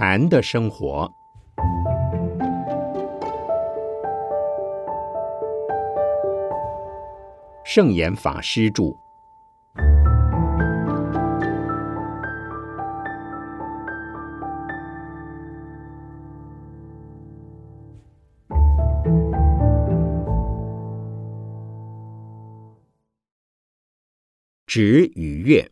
禅的生活，圣严法师著。止与悦。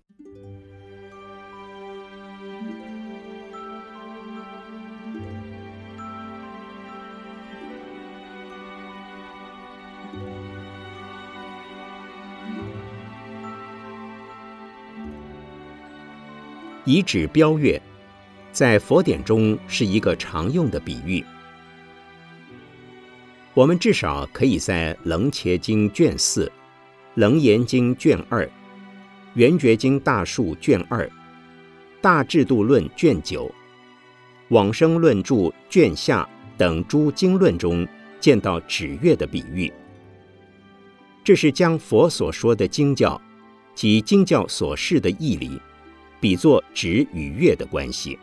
以指标月，在佛典中是一个常用的比喻。我们至少可以在《楞伽经》卷四、《楞严经》卷二、《圆觉经大述》卷二、《大制度论》卷九、《往生论著》卷下等诸经论中见到指月的比喻。这是将佛所说的经教及经教所示的义理。比作指与月的关系，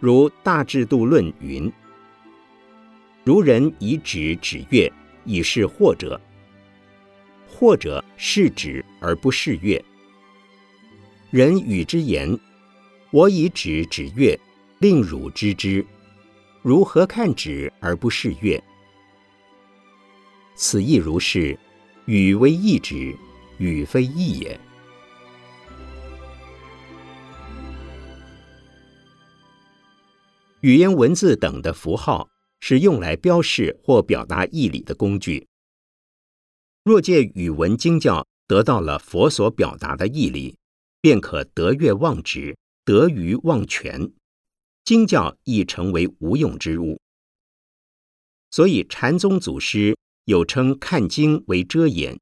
如《大制度论》云：“如人以指指月，以是或者。或者是指而不是月。人与之言：我以指指月，令汝知之。如何看指而不是月？此亦如是。语为意指，语非意也。”语言文字等的符号是用来标示或表达义理的工具。若借语文经教得到了佛所表达的义理，便可得月忘止，得鱼忘全，经教亦成为无用之物。所以禅宗祖师有称看经为遮眼，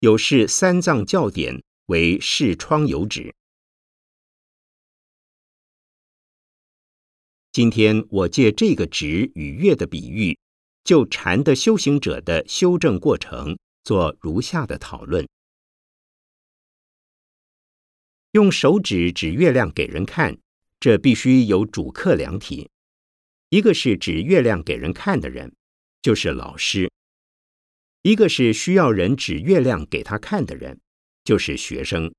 有视三藏教典为视窗有纸。今天我借这个指与月的比喻，就禅的修行者的修正过程做如下的讨论：用手指指月亮给人看，这必须有主客两体，一个是指月亮给人看的人，就是老师；一个是需要人指月亮给他看的人，就是学生，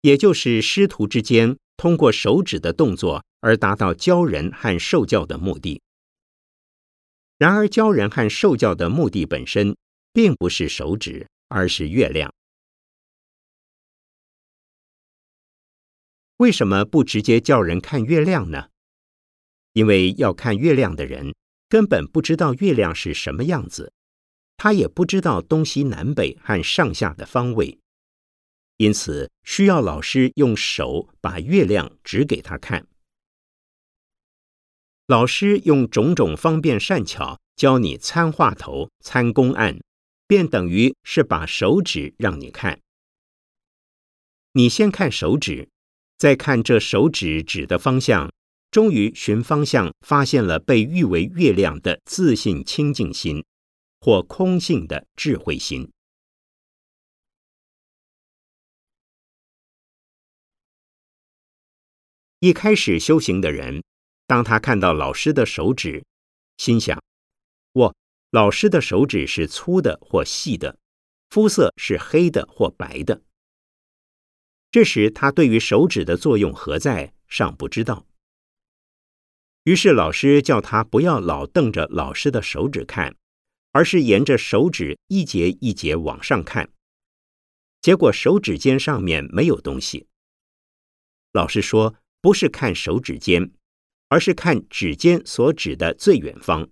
也就是师徒之间通过手指的动作。而达到教人和受教的目的。然而，教人和受教的目的本身并不是手指，而是月亮。为什么不直接叫人看月亮呢？因为要看月亮的人根本不知道月亮是什么样子，他也不知道东西南北和上下的方位，因此需要老师用手把月亮指给他看。老师用种种方便善巧教你参话头、参公案，便等于是把手指让你看。你先看手指，再看这手指指的方向，终于寻方向发现了被誉为月亮的自信清净心，或空性的智慧心。一开始修行的人。当他看到老师的手指，心想：“我，老师的手指是粗的或细的，肤色是黑的或白的。”这时，他对于手指的作用何在尚不知道。于是，老师叫他不要老瞪着老师的手指看，而是沿着手指一节一节往上看。结果，手指尖上面没有东西。老师说：“不是看手指尖。”而是看指尖所指的最远方。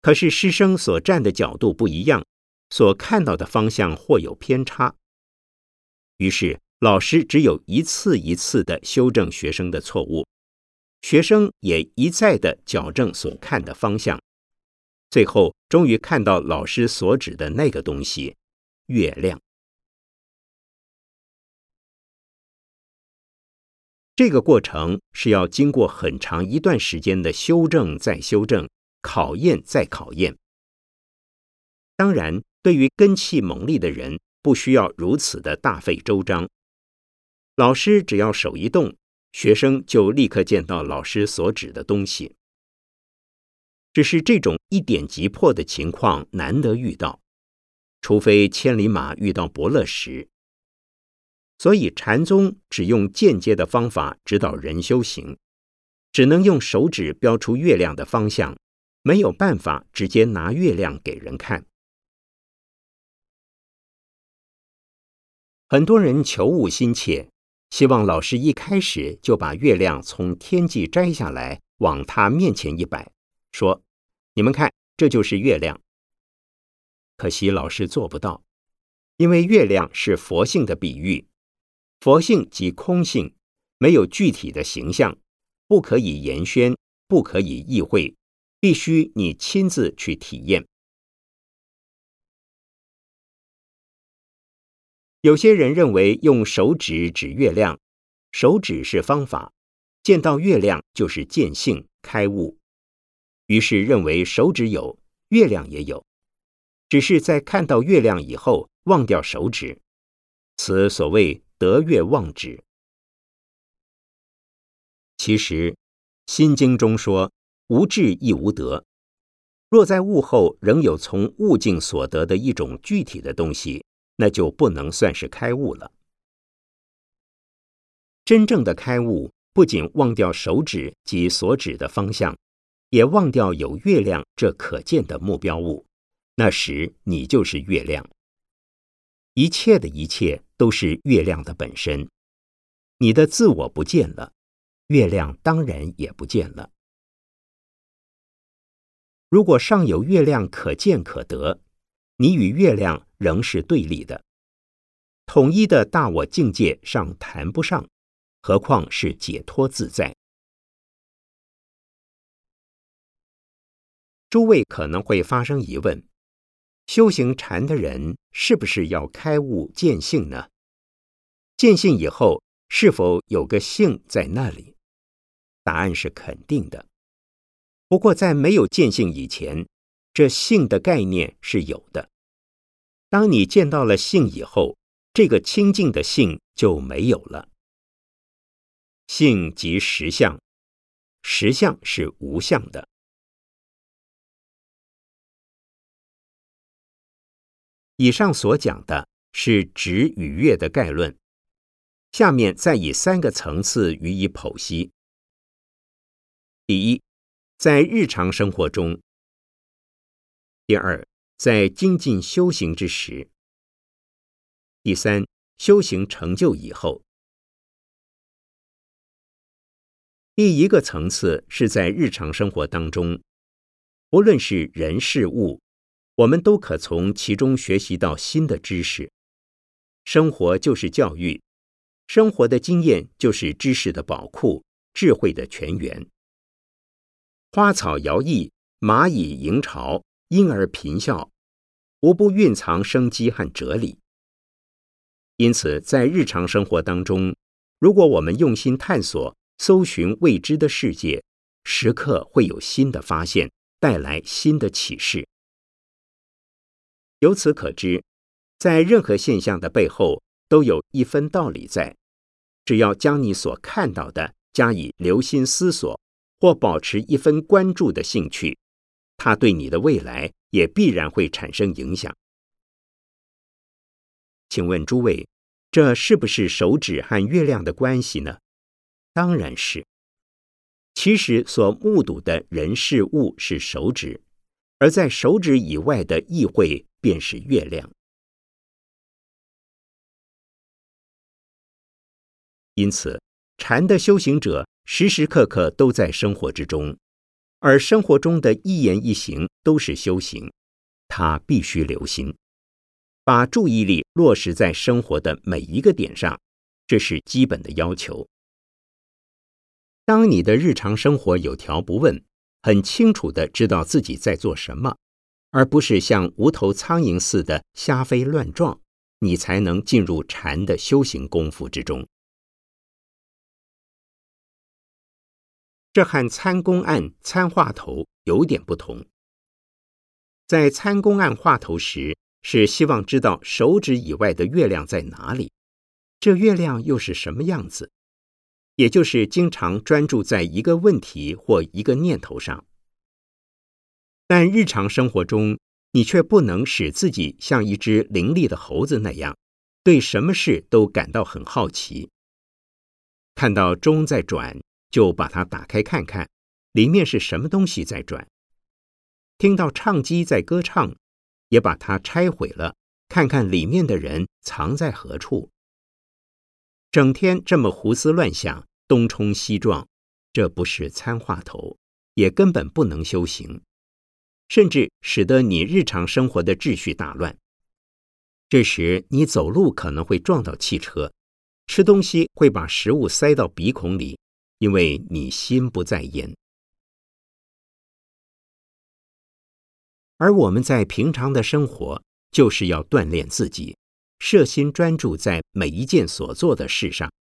可是师生所站的角度不一样，所看到的方向或有偏差。于是老师只有一次一次的修正学生的错误，学生也一再的矫正所看的方向，最后终于看到老师所指的那个东西——月亮。这个过程是要经过很长一段时间的修正再修正、考验再考验。当然，对于根气猛烈的人，不需要如此的大费周章。老师只要手一动，学生就立刻见到老师所指的东西。只是这种一点即破的情况难得遇到，除非千里马遇到伯乐时。所以禅宗只用间接的方法指导人修行，只能用手指标出月亮的方向，没有办法直接拿月亮给人看。很多人求悟心切，希望老师一开始就把月亮从天际摘下来，往他面前一摆，说：“你们看，这就是月亮。”可惜老师做不到，因为月亮是佛性的比喻。佛性即空性，没有具体的形象，不可以言宣，不可以意会，必须你亲自去体验。有些人认为用手指指月亮，手指是方法，见到月亮就是见性开悟，于是认为手指有，月亮也有，只是在看到月亮以后忘掉手指，此所谓。得月忘指，其实《心经》中说：“无智亦无得。”若在悟后仍有从悟境所得的一种具体的东西，那就不能算是开悟了。真正的开悟，不仅忘掉手指及所指的方向，也忘掉有月亮这可见的目标物。那时，你就是月亮。一切的一切都是月亮的本身，你的自我不见了，月亮当然也不见了。如果尚有月亮可见可得，你与月亮仍是对立的，统一的大我境界尚谈不上，何况是解脱自在？诸位可能会发生疑问。修行禅的人是不是要开悟见性呢？见性以后，是否有个性在那里？答案是肯定的。不过，在没有见性以前，这性的概念是有的。当你见到了性以后，这个清净的性就没有了。性即实相，实相是无相的。以上所讲的是指与月的概论，下面再以三个层次予以剖析。第一，在日常生活中；第二，在精进修行之时；第三，修行成就以后。第一个层次是在日常生活当中，不论是人事物。我们都可从其中学习到新的知识。生活就是教育，生活的经验就是知识的宝库、智慧的泉源。花草摇曳，蚂蚁迎巢，婴儿颦笑，无不蕴藏生机和哲理。因此，在日常生活当中，如果我们用心探索、搜寻未知的世界，时刻会有新的发现，带来新的启示。由此可知，在任何现象的背后都有一分道理在。只要将你所看到的加以留心思索，或保持一分关注的兴趣，它对你的未来也必然会产生影响。请问诸位，这是不是手指和月亮的关系呢？当然是。其实所目睹的人事物是手指，而在手指以外的意会。便是月亮。因此，禅的修行者时时刻刻都在生活之中，而生活中的一言一行都是修行。他必须留心，把注意力落实在生活的每一个点上，这是基本的要求。当你的日常生活有条不紊，很清楚的知道自己在做什么。而不是像无头苍蝇似的瞎飞乱撞，你才能进入禅的修行功夫之中。这和参公案参话头有点不同。在参公案话头时，是希望知道手指以外的月亮在哪里，这月亮又是什么样子？也就是经常专注在一个问题或一个念头上。但日常生活中，你却不能使自己像一只伶俐的猴子那样，对什么事都感到很好奇。看到钟在转，就把它打开看看，里面是什么东西在转。听到唱机在歌唱，也把它拆毁了，看看里面的人藏在何处。整天这么胡思乱想，东冲西撞，这不是参话头，也根本不能修行，甚至使得你日常生活的秩序大乱。这时你走路可能会撞到汽车，吃东西会把食物塞到鼻孔里，因为你心不在焉。而我们在平常的生活，就是要锻炼自己，摄心专注在每一件所做的事上，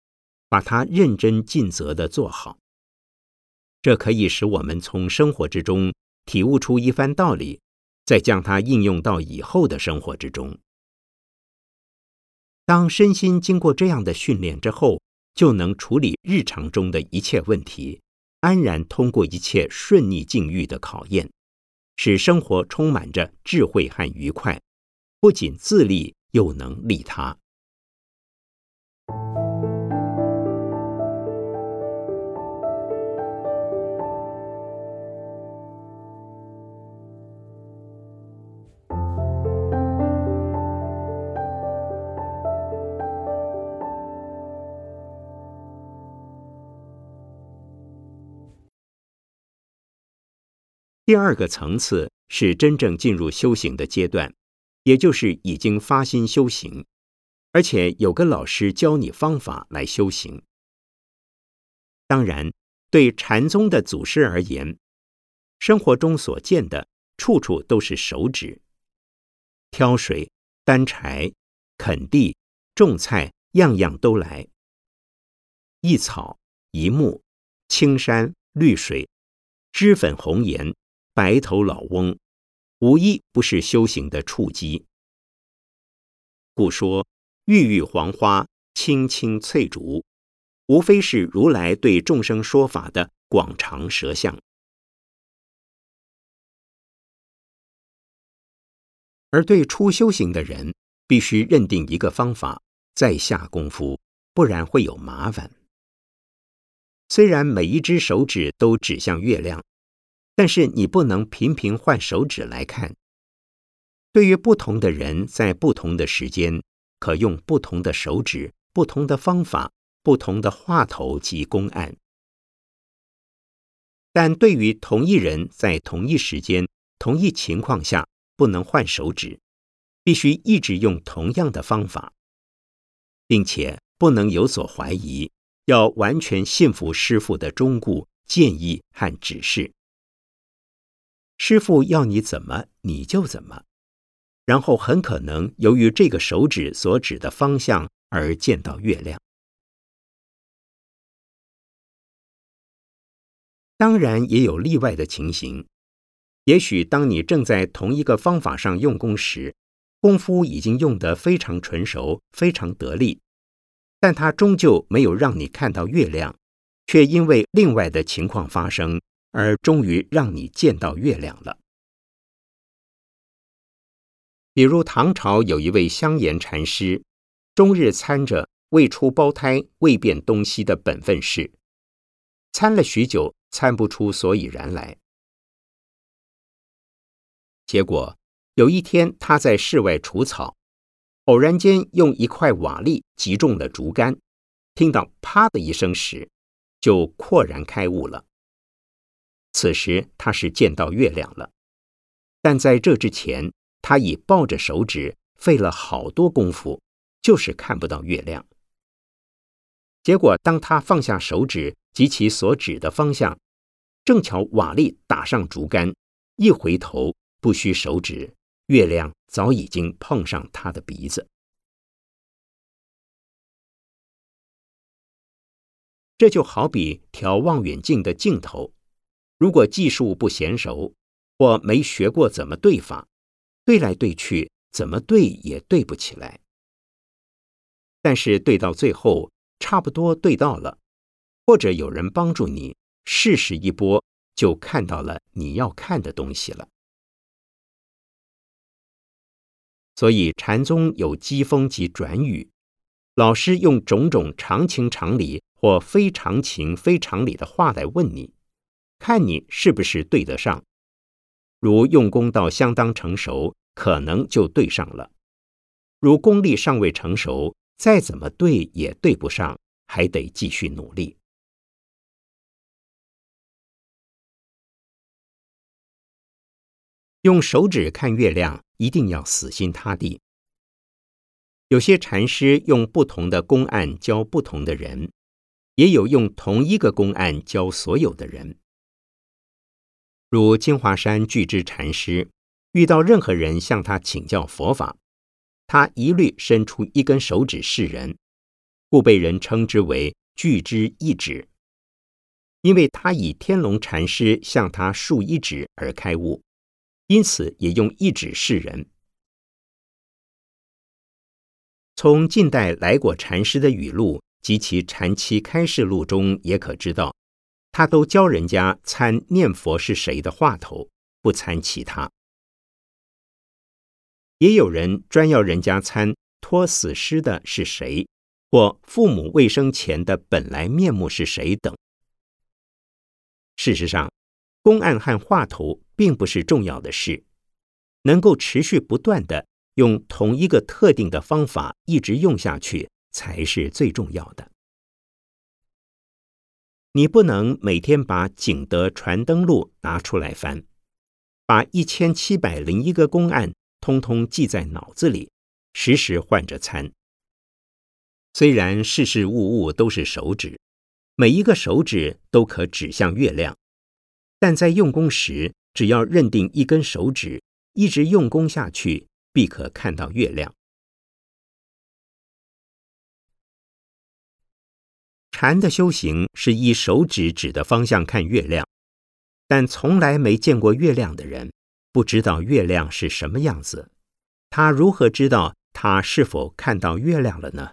把它认真尽责的做好。这可以使我们从生活之中体悟出一番道理，再将它应用到以后的生活之中。当身心经过这样的训练之后，就能处理日常中的一切问题，安然通过一切顺逆境遇的考验。使生活充满着智慧和愉快，不仅自立，又能利他。第二个层次是真正进入修行的阶段，也就是已经发心修行，而且有个老师教你方法来修行。当然，对禅宗的祖师而言，生活中所见的处处都是手指，挑水、担柴、垦地、种菜，样样都来。一草一木，青山绿水，脂粉红颜。白头老翁，无一不是修行的触机。故说郁郁黄花，青青翠竹，无非是如来对众生说法的广长舌相。而对初修行的人，必须认定一个方法，再下功夫，不然会有麻烦。虽然每一只手指都指向月亮。但是你不能频频换手指来看。对于不同的人，在不同的时间，可用不同的手指、不同的方法、不同的话头及公案。但对于同一人，在同一时间、同一情况下，不能换手指，必须一直用同样的方法，并且不能有所怀疑，要完全信服师傅的忠固建议和指示。师傅要你怎么，你就怎么，然后很可能由于这个手指所指的方向而见到月亮。当然也有例外的情形，也许当你正在同一个方法上用功时，功夫已经用得非常纯熟、非常得力，但它终究没有让你看到月亮，却因为另外的情况发生。而终于让你见到月亮了。比如唐朝有一位香严禅师，终日参着未出胞胎、未变东西的本分事，参了许久，参不出所以然来。结果有一天，他在室外除草，偶然间用一块瓦砾击中了竹竿，听到“啪”的一声时，就豁然开悟了。此时他是见到月亮了，但在这之前，他已抱着手指费了好多功夫，就是看不到月亮。结果，当他放下手指及其所指的方向，正巧瓦砾打上竹竿，一回头，不需手指，月亮早已经碰上他的鼻子。这就好比调望远镜的镜头。如果技术不娴熟，或没学过怎么对法，对来对去，怎么对也对不起来。但是对到最后差不多对到了，或者有人帮助你试试一波，就看到了你要看的东西了。所以禅宗有机锋及转语，老师用种种常情常理或非常情非常理的话来问你，看你是不是对得上。如用功到相当成熟，可能就对上了；如功力尚未成熟，再怎么对也对不上，还得继续努力。用手指看月亮，一定要死心塌地。有些禅师用不同的公案教不同的人，也有用同一个公案教所有的人。如金华山巨之禅师，遇到任何人向他请教佛法，他一律伸出一根手指示人，故被人称之为巨之一指。因为他以天龙禅师向他竖一指而开悟。因此，也用一指示人。从近代来果禅师的语录及其禅期开示录中，也可知道，他都教人家参念佛是谁的话头，不参其他。也有人专要人家参托死尸的是谁，或父母未生前的本来面目是谁等。事实上，公案和话头。并不是重要的事，能够持续不断的用同一个特定的方法一直用下去，才是最重要的。你不能每天把《景德传灯录》拿出来翻，把一千七百零一个公案通通记在脑子里，时时换着参。虽然事事物物都是手指，每一个手指都可指向月亮，但在用功时。只要认定一根手指，一直用功下去，必可看到月亮。禅的修行是依手指指的方向看月亮，但从来没见过月亮的人，不知道月亮是什么样子。他如何知道他是否看到月亮了呢？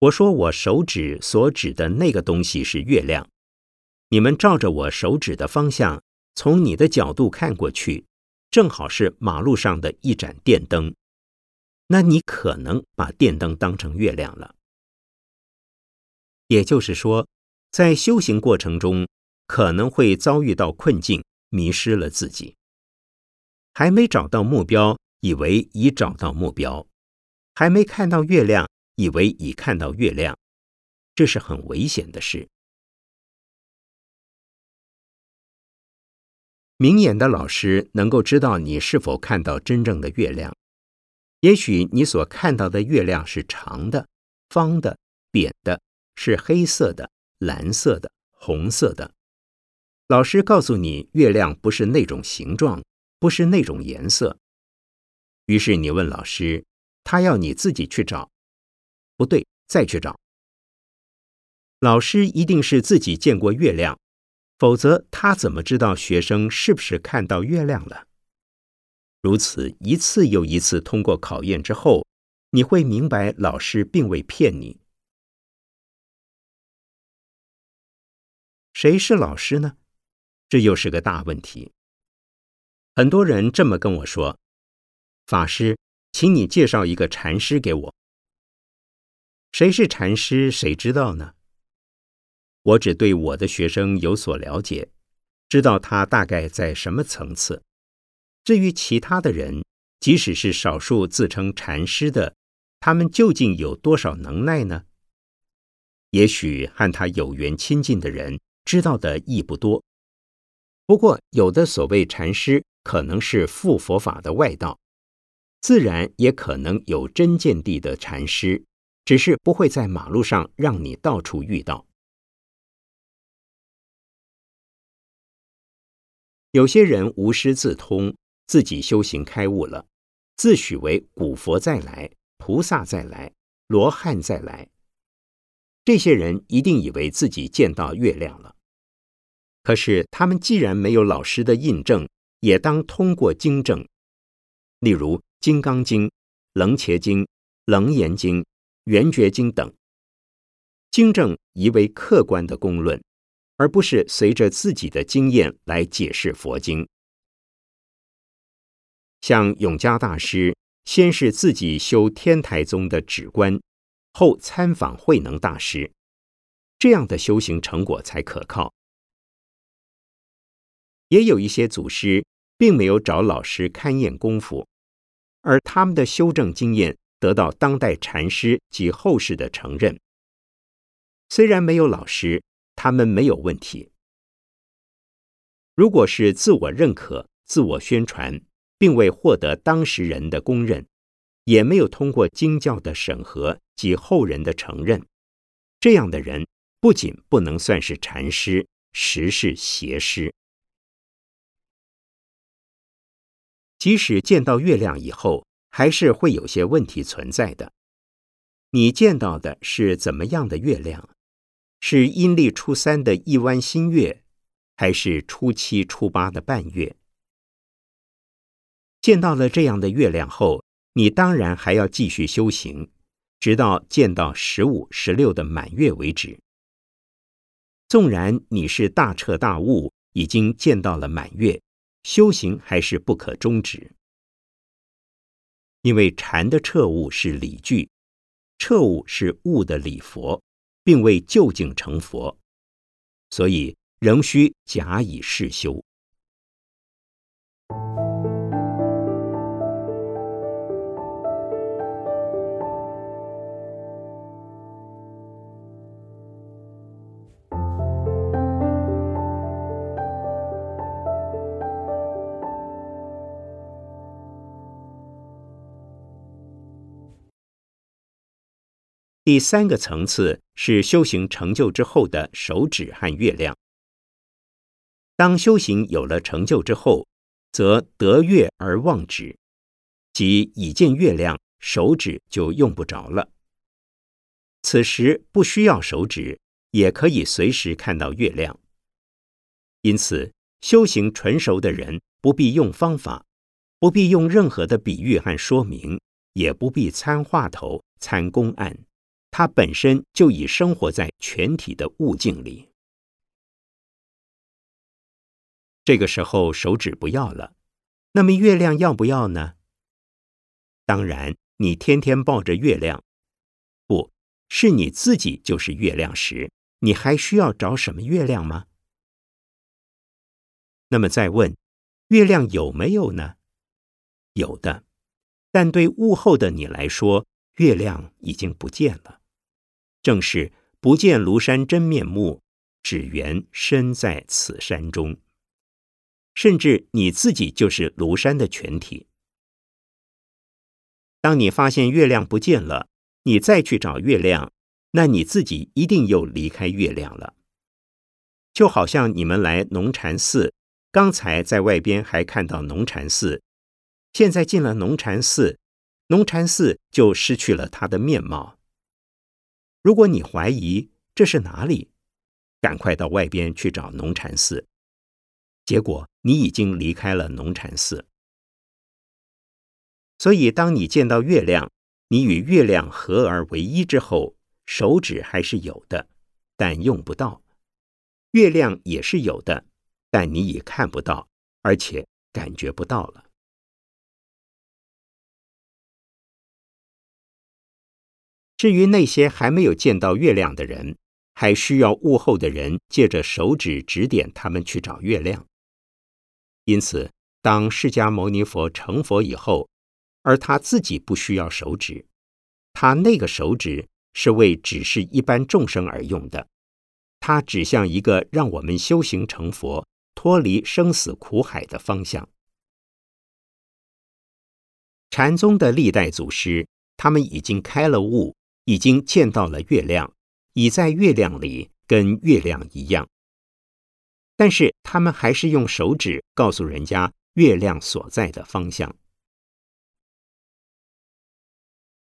我说我手指所指的那个东西是月亮。你们照着我手指的方向，从你的角度看过去，正好是马路上的一盏电灯。那你可能把电灯当成月亮了。也就是说，在修行过程中，可能会遭遇到困境，迷失了自己，还没找到目标，以为已找到目标；还没看到月亮，以为已看到月亮，这是很危险的事。明眼的老师能够知道你是否看到真正的月亮。也许你所看到的月亮是长的、方的、扁的，是黑色的、蓝色的、红色的。老师告诉你，月亮不是那种形状，不是那种颜色。于是你问老师，他要你自己去找。不对，再去找。老师一定是自己见过月亮。否则，他怎么知道学生是不是看到月亮了？如此一次又一次通过考验之后，你会明白老师并未骗你。谁是老师呢？这又是个大问题。很多人这么跟我说：“法师，请你介绍一个禅师给我。”谁是禅师？谁知道呢？我只对我的学生有所了解，知道他大概在什么层次。至于其他的人，即使是少数自称禅师的，他们究竟有多少能耐呢？也许和他有缘亲近的人知道的亦不多。不过，有的所谓禅师可能是附佛法的外道，自然也可能有真见地的禅师，只是不会在马路上让你到处遇到。有些人无师自通，自己修行开悟了，自诩为古佛再来、菩萨再来、罗汉再来。这些人一定以为自己见到月亮了。可是他们既然没有老师的印证，也当通过经证，例如《金刚经》楞伽经、楞严经、圆觉经等。经证宜为客观的公论，而不是随着自己的经验来解释佛经。像永嘉大师，先是自己修天台宗的止观，后参访慧能大师，这样的修行成果才可靠。也有一些祖师并没有找老师勘验功夫，而他们的修正经验得到当代禅师及后世的承认。虽然没有老师，他们没有问题。如果是自我认可、自我宣传。并未获得当事人的公认，也没有通过经教的审核及后人的承认。这样的人不仅不能算是禅师，实是邪师。即使见到月亮以后，还是会有些问题存在的。你见到的是怎么样的月亮？是阴历初三的一弯新月，还是初七、初八的半月？见到了这样的月亮后，你当然还要继续修行，直到见到十五、十六的满月为止。纵然你是大彻大悟，已经见到了满月，修行还是不可终止。因为禅的彻悟是理具，彻悟是悟的理佛，并未究竟成佛，所以仍需假以试修。第三个层次是修行成就之后的手指和月亮。当修行有了成就之后，则得月而忘指，即已见月亮，手指就用不着了。此时不需要手指，也可以随时看到月亮。因此，修行纯熟的人不必用方法，不必用任何的比喻和说明，也不必参话头、参公案。它本身就已生活在全体的物境里。这个时候手指不要了，那么月亮要不要呢？当然，你天天抱着月亮，不是你自己就是月亮时，你还需要找什么月亮吗？那么再问，月亮有没有呢？有的，但对物后的你来说，月亮已经不见了。正是不见庐山真面目，只缘身在此山中。甚至你自己就是庐山的全体。当你发现月亮不见了，你再去找月亮，那你自己一定又离开月亮了。就好像你们来农禅寺，刚才在外边还看到农禅寺，现在进了农禅寺，农禅寺就失去了它的面貌。如果你怀疑这是哪里，赶快到外边去找农禅寺。结果你已经离开了农禅寺。所以，当你见到月亮，你与月亮合而为一之后，手指还是有的，但用不到；月亮也是有的，但你已看不到，而且感觉不到了。至于那些还没有见到月亮的人，还需要悟后的人借着手指指点他们去找月亮。因此，当释迦牟尼佛成佛以后，而他自己不需要手指，他那个手指是为指示一般众生而用的，它指向一个让我们修行成佛、脱离生死苦海的方向。禅宗的历代祖师，他们已经开了悟。已经见到了月亮，已在月亮里跟月亮一样，但是他们还是用手指告诉人家月亮所在的方向。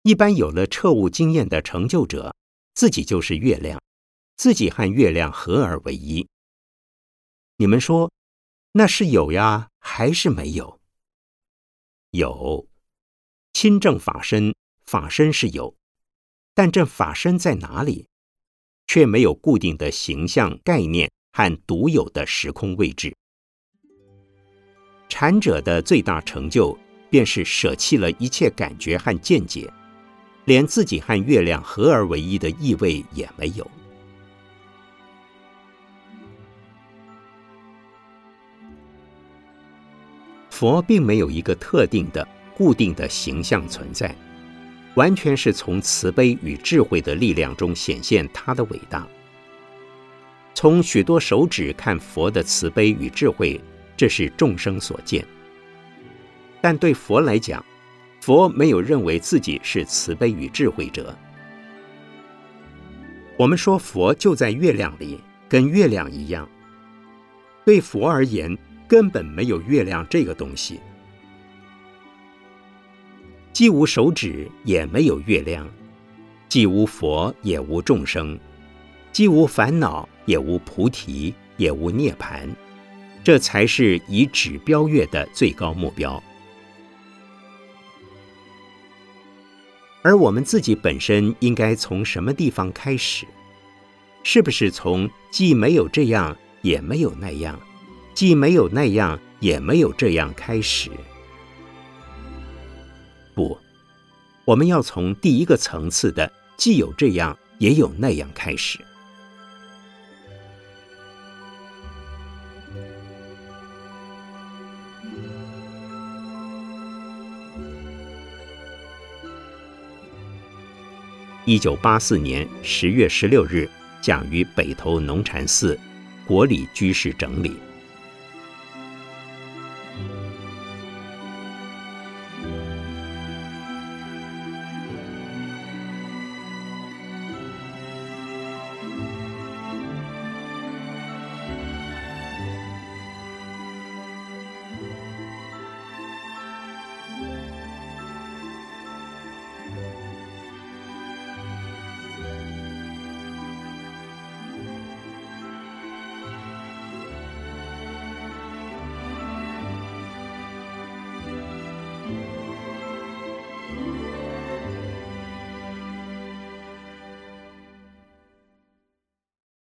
一般有了彻悟经验的成就者，自己就是月亮，自己和月亮合而为一。你们说，那是有呀，还是没有？有，亲证法身，法身是有，但这法身在哪里，却没有固定的形象概念和独有的时空位置。禅者的最大成就，便是舍弃了一切感觉和见解，连自己和月亮合而为一的意味也没有。佛并没有一个特定的、固定的形象存在，完全是从慈悲与智慧的力量中显现他的伟大。从许多手指看佛的慈悲与智慧。这是众生所见，但对佛来讲，佛没有认为自己是慈悲与智慧者。我们说佛就在月亮里，跟月亮一样。对佛而言，根本没有月亮这个东西，既无手指，也没有月亮；既无佛，也无众生；既无烦恼，也无菩提，也无涅槃。这才是以指标月的最高目标，而我们自己本身应该从什么地方开始？是不是从既没有这样，也没有那样，既没有那样，也没有这样开始？不，我们要从第一个层次的既有这样，也有那样开始。一九八四年十月十六日，讲于北投农禅寺，国礼居士整理。